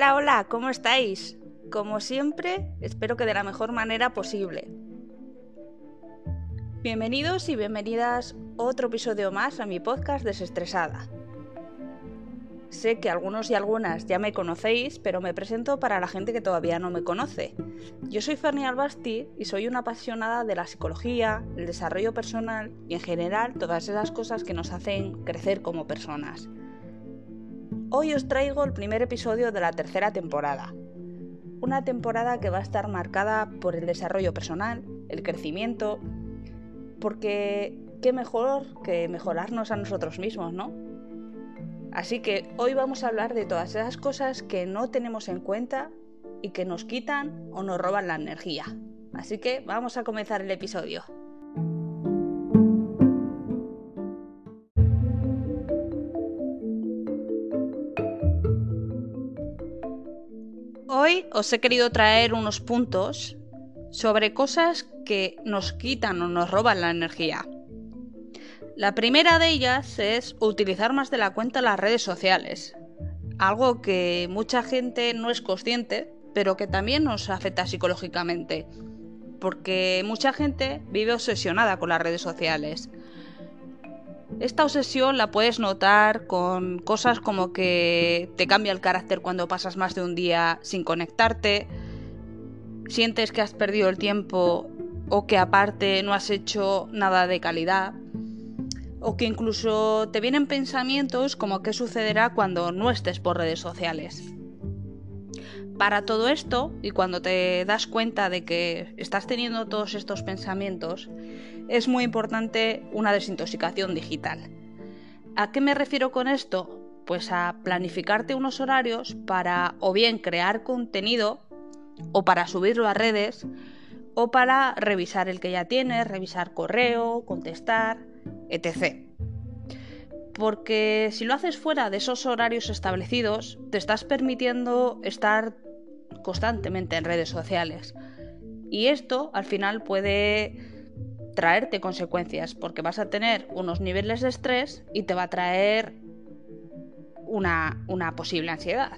Hola, hola, ¿cómo estáis? Como siempre, espero que de la mejor manera posible. Bienvenidos y bienvenidas otro episodio más a mi podcast Desestresada. Sé que algunos y algunas ya me conocéis, pero me presento para la gente que todavía no me conoce. Yo soy Fernie Albasti y soy una apasionada de la psicología, el desarrollo personal y en general todas esas cosas que nos hacen crecer como personas. Hoy os traigo el primer episodio de la tercera temporada. Una temporada que va a estar marcada por el desarrollo personal, el crecimiento, porque qué mejor que mejorarnos a nosotros mismos, ¿no? Así que hoy vamos a hablar de todas esas cosas que no tenemos en cuenta y que nos quitan o nos roban la energía. Así que vamos a comenzar el episodio. Hoy os he querido traer unos puntos sobre cosas que nos quitan o nos roban la energía. La primera de ellas es utilizar más de la cuenta las redes sociales, algo que mucha gente no es consciente, pero que también nos afecta psicológicamente, porque mucha gente vive obsesionada con las redes sociales. Esta obsesión la puedes notar con cosas como que te cambia el carácter cuando pasas más de un día sin conectarte, sientes que has perdido el tiempo o que aparte no has hecho nada de calidad o que incluso te vienen pensamientos como qué sucederá cuando no estés por redes sociales. Para todo esto, y cuando te das cuenta de que estás teniendo todos estos pensamientos, es muy importante una desintoxicación digital. ¿A qué me refiero con esto? Pues a planificarte unos horarios para o bien crear contenido o para subirlo a redes o para revisar el que ya tienes, revisar correo, contestar, etc. Porque si lo haces fuera de esos horarios establecidos, te estás permitiendo estar constantemente en redes sociales. Y esto al final puede traerte consecuencias, porque vas a tener unos niveles de estrés y te va a traer una, una posible ansiedad.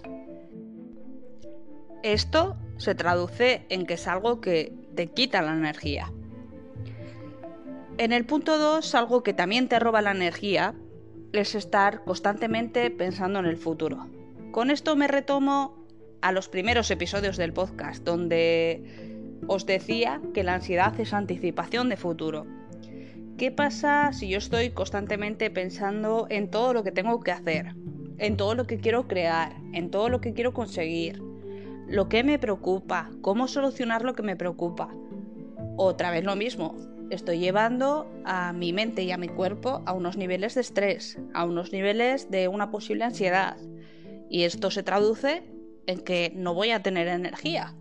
Esto se traduce en que es algo que te quita la energía. En el punto 2, algo que también te roba la energía es estar constantemente pensando en el futuro. Con esto me retomo a los primeros episodios del podcast, donde os decía que la ansiedad es anticipación de futuro. ¿Qué pasa si yo estoy constantemente pensando en todo lo que tengo que hacer, en todo lo que quiero crear, en todo lo que quiero conseguir, lo que me preocupa, cómo solucionar lo que me preocupa? Otra vez lo mismo, estoy llevando a mi mente y a mi cuerpo a unos niveles de estrés, a unos niveles de una posible ansiedad. Y esto se traduce en que no voy a tener energía.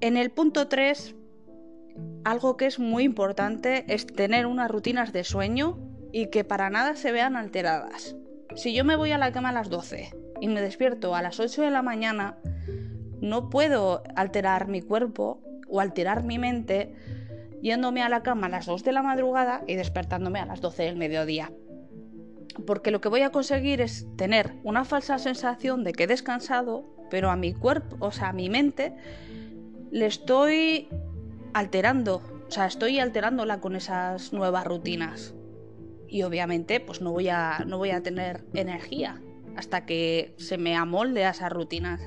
En el punto 3, algo que es muy importante es tener unas rutinas de sueño y que para nada se vean alteradas. Si yo me voy a la cama a las 12 y me despierto a las 8 de la mañana, no puedo alterar mi cuerpo o alterar mi mente yéndome a la cama a las 2 de la madrugada y despertándome a las 12 del mediodía. Porque lo que voy a conseguir es tener una falsa sensación de que he descansado, pero a mi cuerpo, o sea, a mi mente, le estoy alterando, o sea, estoy alterándola con esas nuevas rutinas. Y obviamente, pues no voy a, no voy a tener energía hasta que se me amolde a esas rutinas.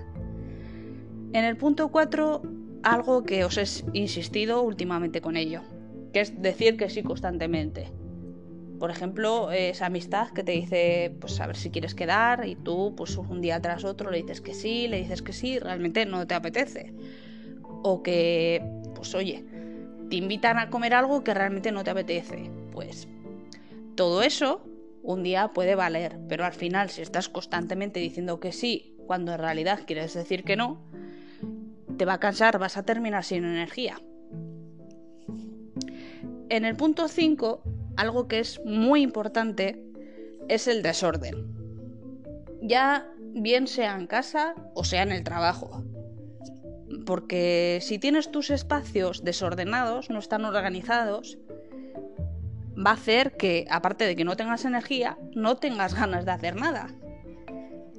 En el punto 4 algo que os he insistido últimamente con ello, que es decir que sí constantemente. Por ejemplo, esa amistad que te dice, pues a ver si quieres quedar y tú, pues un día tras otro le dices que sí, le dices que sí, realmente no te apetece. O que, pues oye, te invitan a comer algo que realmente no te apetece. Pues todo eso un día puede valer, pero al final si estás constantemente diciendo que sí cuando en realidad quieres decir que no, te va a cansar, vas a terminar sin energía. En el punto 5, algo que es muy importante es el desorden. Ya bien sea en casa o sea en el trabajo. Porque si tienes tus espacios desordenados, no están organizados, va a hacer que, aparte de que no tengas energía, no tengas ganas de hacer nada.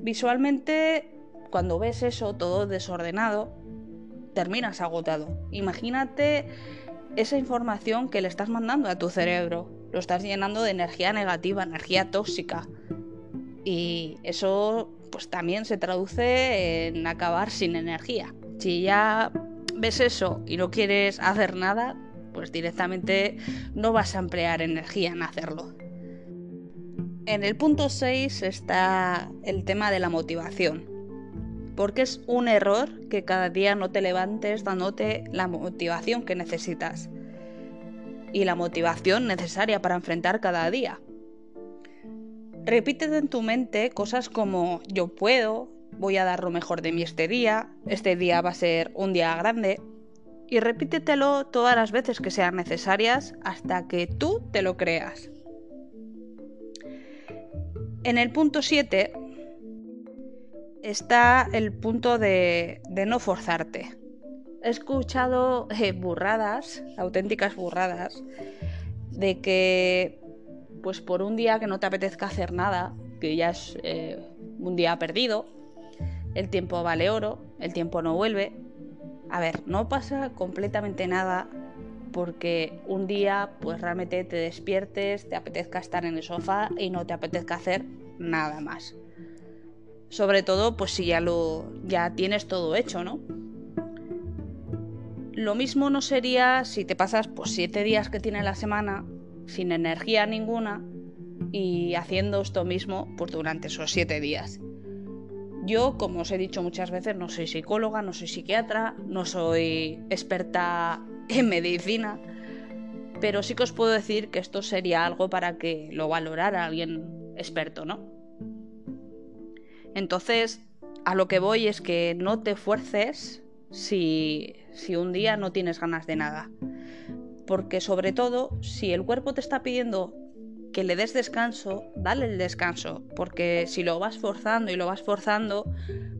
Visualmente cuando ves eso todo desordenado, terminas agotado. Imagínate esa información que le estás mandando a tu cerebro. Lo estás llenando de energía negativa, energía tóxica. Y eso pues también se traduce en acabar sin energía. Si ya ves eso y no quieres hacer nada, pues directamente no vas a emplear energía en hacerlo. En el punto 6 está el tema de la motivación. Porque es un error que cada día no te levantes dándote la motivación que necesitas. Y la motivación necesaria para enfrentar cada día. Repítete en tu mente cosas como yo puedo, voy a dar lo mejor de mí este día, este día va a ser un día grande. Y repítetelo todas las veces que sean necesarias hasta que tú te lo creas. En el punto 7 está el punto de, no forzarte. He escuchado eh, burradas, auténticas burradas, de que pues por un día que no te apetezca hacer nada, que ya es eh, un día perdido, el tiempo vale oro, el tiempo no vuelve. A ver, no pasa completamente nada porque un día pues realmente te despiertes, te apetezca estar en el sofá y no te apetezca hacer nada más. Sobre todo pues si ya lo ya tienes todo hecho, ¿no? Lo mismo no sería si te pasas pues siete días que tiene la semana sin energía ninguna y haciendo esto mismo por durante esos siete días. Yo, como os he dicho muchas veces, no soy psicóloga, no soy psiquiatra, no soy experta en medicina, pero sí que os puedo decir que esto sería algo para que lo valorara alguien experto, ¿no? Entonces, a lo que voy es que no te fuerces si, si un día no tienes ganas de nada porque sobre todo, si el cuerpo te está pidiendo que le des descanso, dale el descanso, porque si lo vas forzando y lo vas forzando,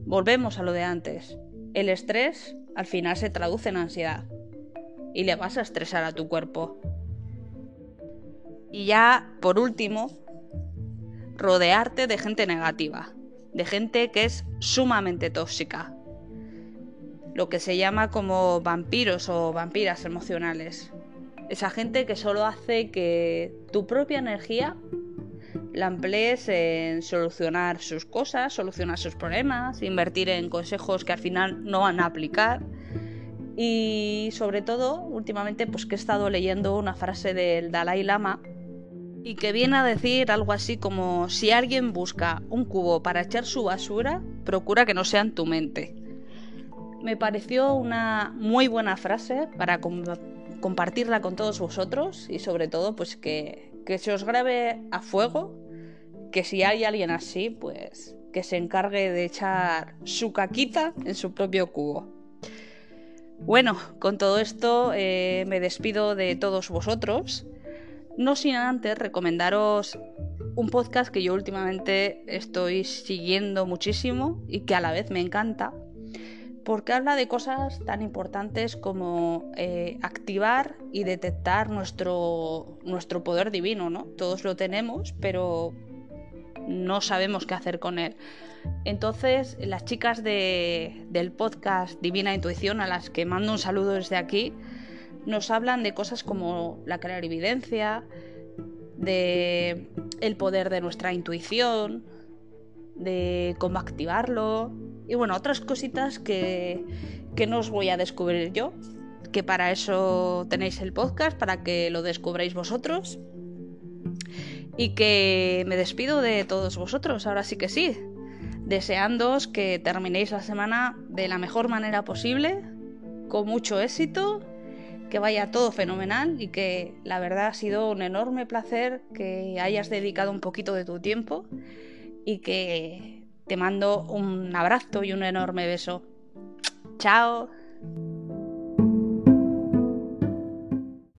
volvemos a lo de antes. El estrés al final se traduce en ansiedad y le vas a estresar a tu cuerpo. Y ya, por último, rodearte de gente negativa, de gente que es sumamente tóxica, lo que se llama como vampiros o vampiras emocionales. Esa gente que solo hace que tu propia energía la emplees en solucionar sus cosas, solucionar sus problemas, invertir en consejos que al final no van a aplicar. Y sobre todo, últimamente, pues que he estado leyendo una frase del Dalai Lama y que viene a decir algo así como si alguien busca un cubo para echar su basura, procura que no sea en tu mente. Me pareció una muy buena frase para compartirla con todos vosotros y sobre todo pues que, que se os grabe a fuego, que si hay alguien así pues que se encargue de echar su caquita en su propio cubo. Bueno, con todo esto eh, me despido de todos vosotros. No sin antes recomendaros un podcast que yo últimamente estoy siguiendo muchísimo y que a la vez me encanta, porque habla de cosas tan importantes como eh, activar y detectar nuestro, nuestro poder divino, ¿no? Todos lo tenemos, pero no sabemos qué hacer con él. Entonces, las chicas del podcast Divina Intuición, a las que mando un saludo desde aquí, nos hablan de cosas como la clarividencia, de el poder de nuestra intuición, de cómo activarlo y bueno, otras cositas que, que no os voy a descubrir yo, que para eso tenéis el podcast, para que lo descubráis vosotros. Y que me despido de todos vosotros, ahora sí que sí, deseándoos que terminéis la semana de la mejor manera posible, con mucho éxito, que vaya todo fenomenal y que la verdad ha sido un enorme placer que hayas dedicado un poquito de tu tiempo y que te mando un abrazo y un enorme beso. Chao.